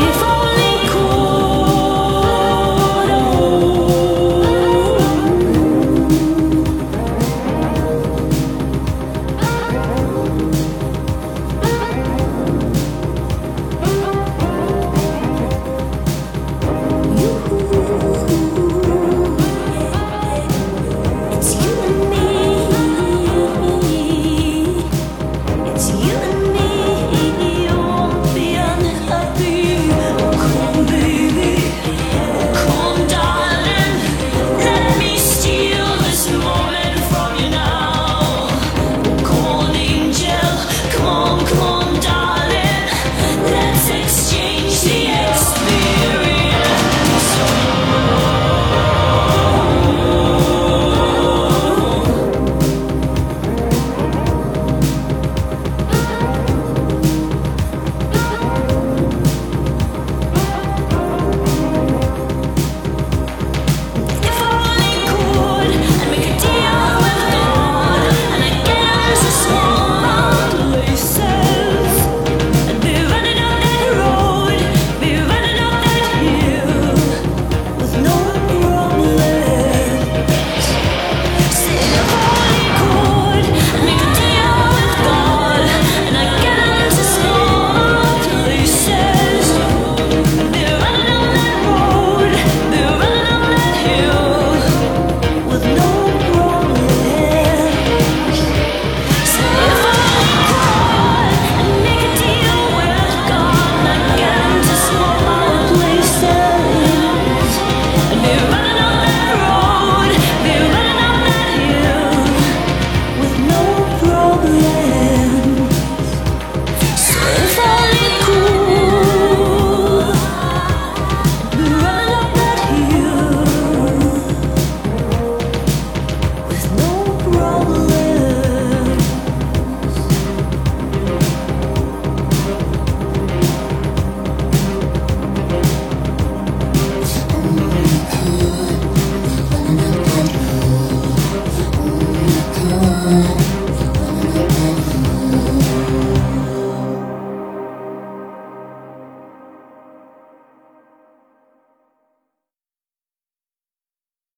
before.